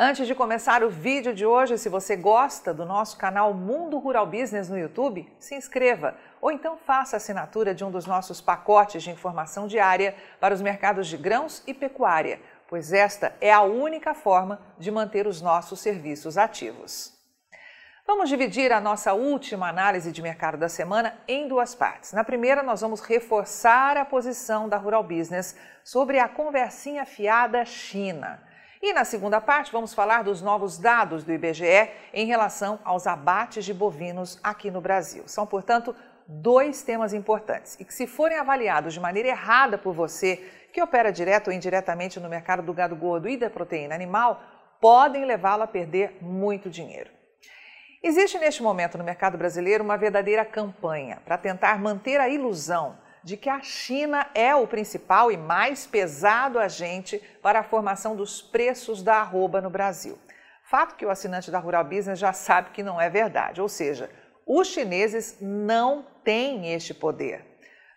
Antes de começar o vídeo de hoje, se você gosta do nosso canal Mundo Rural Business no YouTube, se inscreva ou então faça assinatura de um dos nossos pacotes de informação diária para os mercados de grãos e pecuária, pois esta é a única forma de manter os nossos serviços ativos. Vamos dividir a nossa última análise de mercado da semana em duas partes. Na primeira, nós vamos reforçar a posição da Rural Business sobre a conversinha fiada China. E na segunda parte, vamos falar dos novos dados do IBGE em relação aos abates de bovinos aqui no Brasil. São, portanto, dois temas importantes e que, se forem avaliados de maneira errada por você, que opera direto ou indiretamente no mercado do gado gordo e da proteína animal, podem levá-lo a perder muito dinheiro. Existe neste momento no mercado brasileiro uma verdadeira campanha para tentar manter a ilusão de que a China é o principal e mais pesado agente para a formação dos preços da arroba no Brasil. Fato que o assinante da Rural Business já sabe que não é verdade, ou seja, os chineses não têm este poder.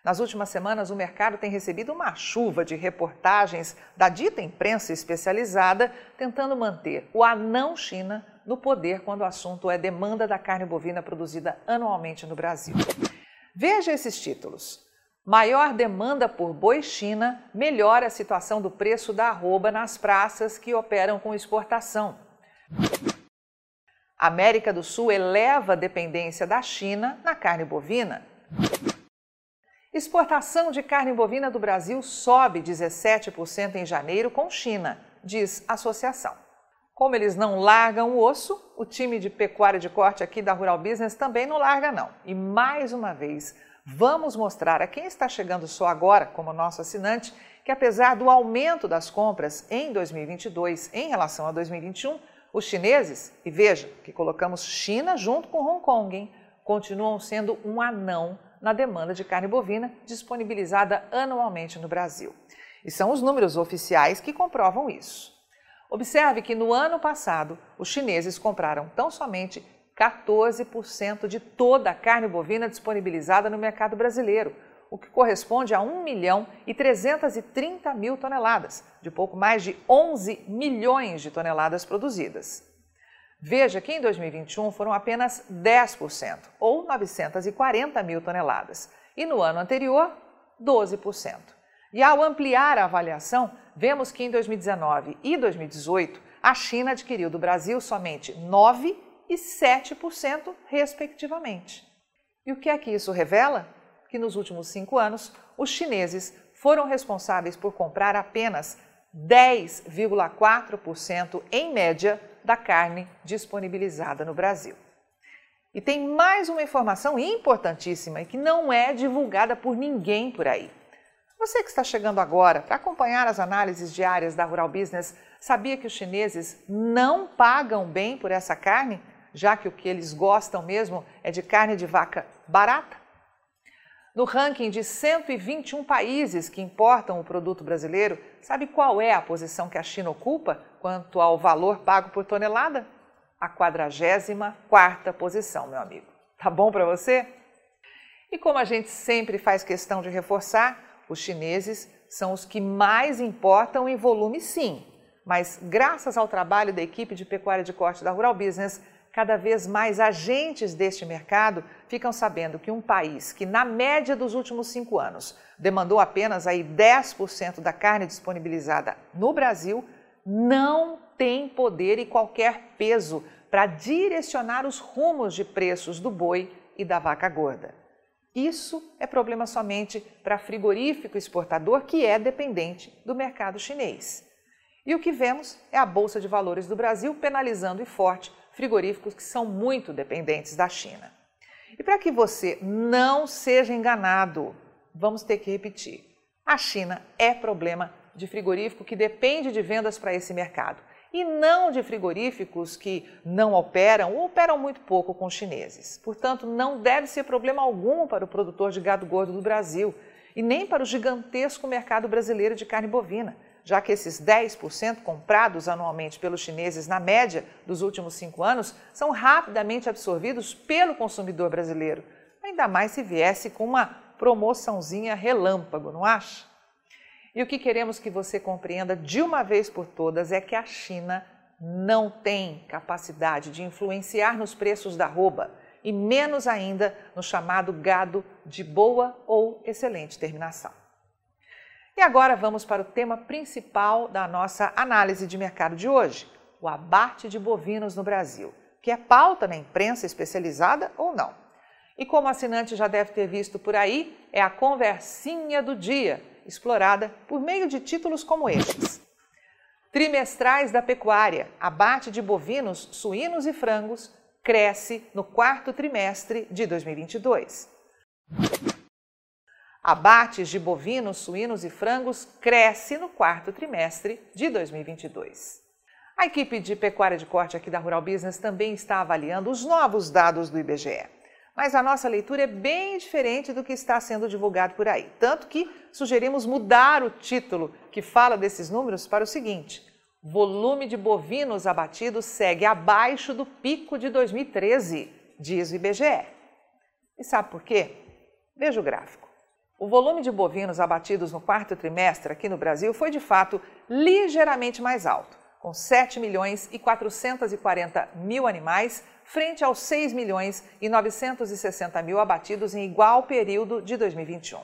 Nas últimas semanas, o mercado tem recebido uma chuva de reportagens da dita imprensa especializada tentando manter o anão China no poder quando o assunto é demanda da carne bovina produzida anualmente no Brasil. Veja esses títulos. Maior demanda por boi China melhora a situação do preço da arroba nas praças que operam com exportação. América do Sul eleva a dependência da China na carne bovina. Exportação de carne bovina do Brasil sobe 17% em janeiro com China, diz associação. Como eles não largam o osso, o time de pecuária de corte aqui da Rural Business também não larga não. E mais uma vez, Vamos mostrar a quem está chegando só agora, como nosso assinante, que apesar do aumento das compras em 2022 em relação a 2021, os chineses, e veja que colocamos China junto com Hong Kong, hein, continuam sendo um anão na demanda de carne bovina disponibilizada anualmente no Brasil. E são os números oficiais que comprovam isso. Observe que no ano passado, os chineses compraram tão somente 14% de toda a carne bovina disponibilizada no mercado brasileiro, o que corresponde a 1 milhão e 330 mil toneladas, de pouco mais de 11 milhões de toneladas produzidas. Veja que em 2021 foram apenas 10%, ou 940 mil toneladas, e no ano anterior, 12%. E ao ampliar a avaliação, vemos que em 2019 e 2018, a China adquiriu do Brasil somente 9 e 7%, respectivamente. E o que é que isso revela? Que nos últimos cinco anos, os chineses foram responsáveis por comprar apenas 10,4% em média da carne disponibilizada no Brasil. E tem mais uma informação importantíssima e que não é divulgada por ninguém por aí. Você que está chegando agora para acompanhar as análises diárias da Rural Business, sabia que os chineses não pagam bem por essa carne? Já que o que eles gostam mesmo é de carne de vaca barata? No ranking de 121 países que importam o produto brasileiro, sabe qual é a posição que a China ocupa quanto ao valor pago por tonelada? A 44ª posição, meu amigo. Tá bom para você? E como a gente sempre faz questão de reforçar, os chineses são os que mais importam em volume sim, mas graças ao trabalho da equipe de pecuária de corte da Rural Business, cada vez mais agentes deste mercado ficam sabendo que um país que, na média dos últimos cinco anos, demandou apenas aí 10% da carne disponibilizada no Brasil, não tem poder e qualquer peso para direcionar os rumos de preços do boi e da vaca gorda. Isso é problema somente para frigorífico exportador que é dependente do mercado chinês. E o que vemos é a Bolsa de Valores do Brasil penalizando e forte frigoríficos que são muito dependentes da China. E para que você não seja enganado, vamos ter que repetir: a China é problema de frigorífico que depende de vendas para esse mercado e não de frigoríficos que não operam ou operam muito pouco com chineses. Portanto, não deve ser problema algum para o produtor de gado gordo do Brasil e nem para o gigantesco mercado brasileiro de carne bovina já que esses 10% comprados anualmente pelos chineses na média dos últimos cinco anos são rapidamente absorvidos pelo consumidor brasileiro, ainda mais se viesse com uma promoçãozinha relâmpago, não acha? E o que queremos que você compreenda de uma vez por todas é que a China não tem capacidade de influenciar nos preços da arroba e menos ainda no chamado gado de boa ou excelente terminação. E agora vamos para o tema principal da nossa análise de mercado de hoje: o abate de bovinos no Brasil, que é pauta na imprensa especializada ou não. E como o assinante já deve ter visto por aí, é a conversinha do dia, explorada por meio de títulos como estes. Trimestrais da pecuária, abate de bovinos, suínos e frangos, cresce no quarto trimestre de 2022. Abates de bovinos, suínos e frangos cresce no quarto trimestre de 2022. A equipe de pecuária de corte aqui da Rural Business também está avaliando os novos dados do IBGE. Mas a nossa leitura é bem diferente do que está sendo divulgado por aí. Tanto que sugerimos mudar o título que fala desses números para o seguinte: volume de bovinos abatidos segue abaixo do pico de 2013, diz o IBGE. E sabe por quê? Veja o gráfico. O volume de bovinos abatidos no quarto trimestre aqui no Brasil foi de fato ligeiramente mais alto, com 7 milhões e 440 mil animais, frente aos 6 milhões e 960 mil abatidos em igual período de 2021.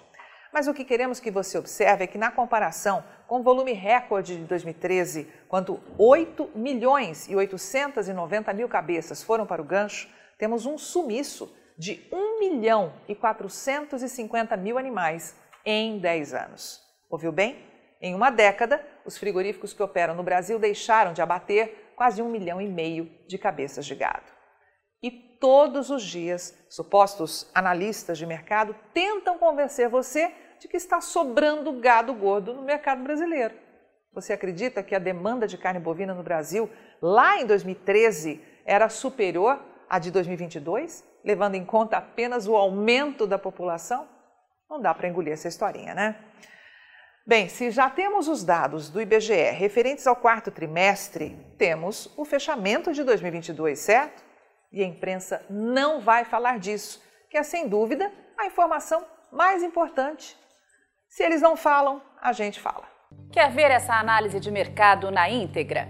Mas o que queremos que você observe é que, na comparação com o volume recorde de 2013, quando 8 milhões e 890 mil cabeças foram para o gancho, temos um sumiço de 1 milhão e 450 mil animais em 10 anos. Ouviu bem? Em uma década, os frigoríficos que operam no Brasil deixaram de abater quase um milhão e meio de cabeças de gado. E todos os dias, supostos analistas de mercado tentam convencer você de que está sobrando gado gordo no mercado brasileiro. Você acredita que a demanda de carne bovina no Brasil, lá em 2013, era superior à de 2022? levando em conta apenas o aumento da população? Não dá para engolir essa historinha, né? Bem, se já temos os dados do IBGE referentes ao quarto trimestre, temos o fechamento de 2022, certo? E a imprensa não vai falar disso, que é sem dúvida a informação mais importante. Se eles não falam, a gente fala. Quer ver essa análise de mercado na íntegra?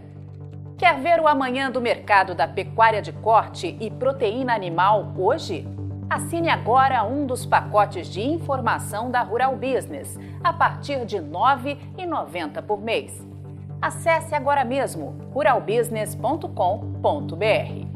Quer ver o amanhã do mercado da pecuária de corte e proteína animal hoje? Assine agora um dos pacotes de informação da Rural Business, a partir de R$ 9,90 por mês. Acesse agora mesmo ruralbusiness.com.br.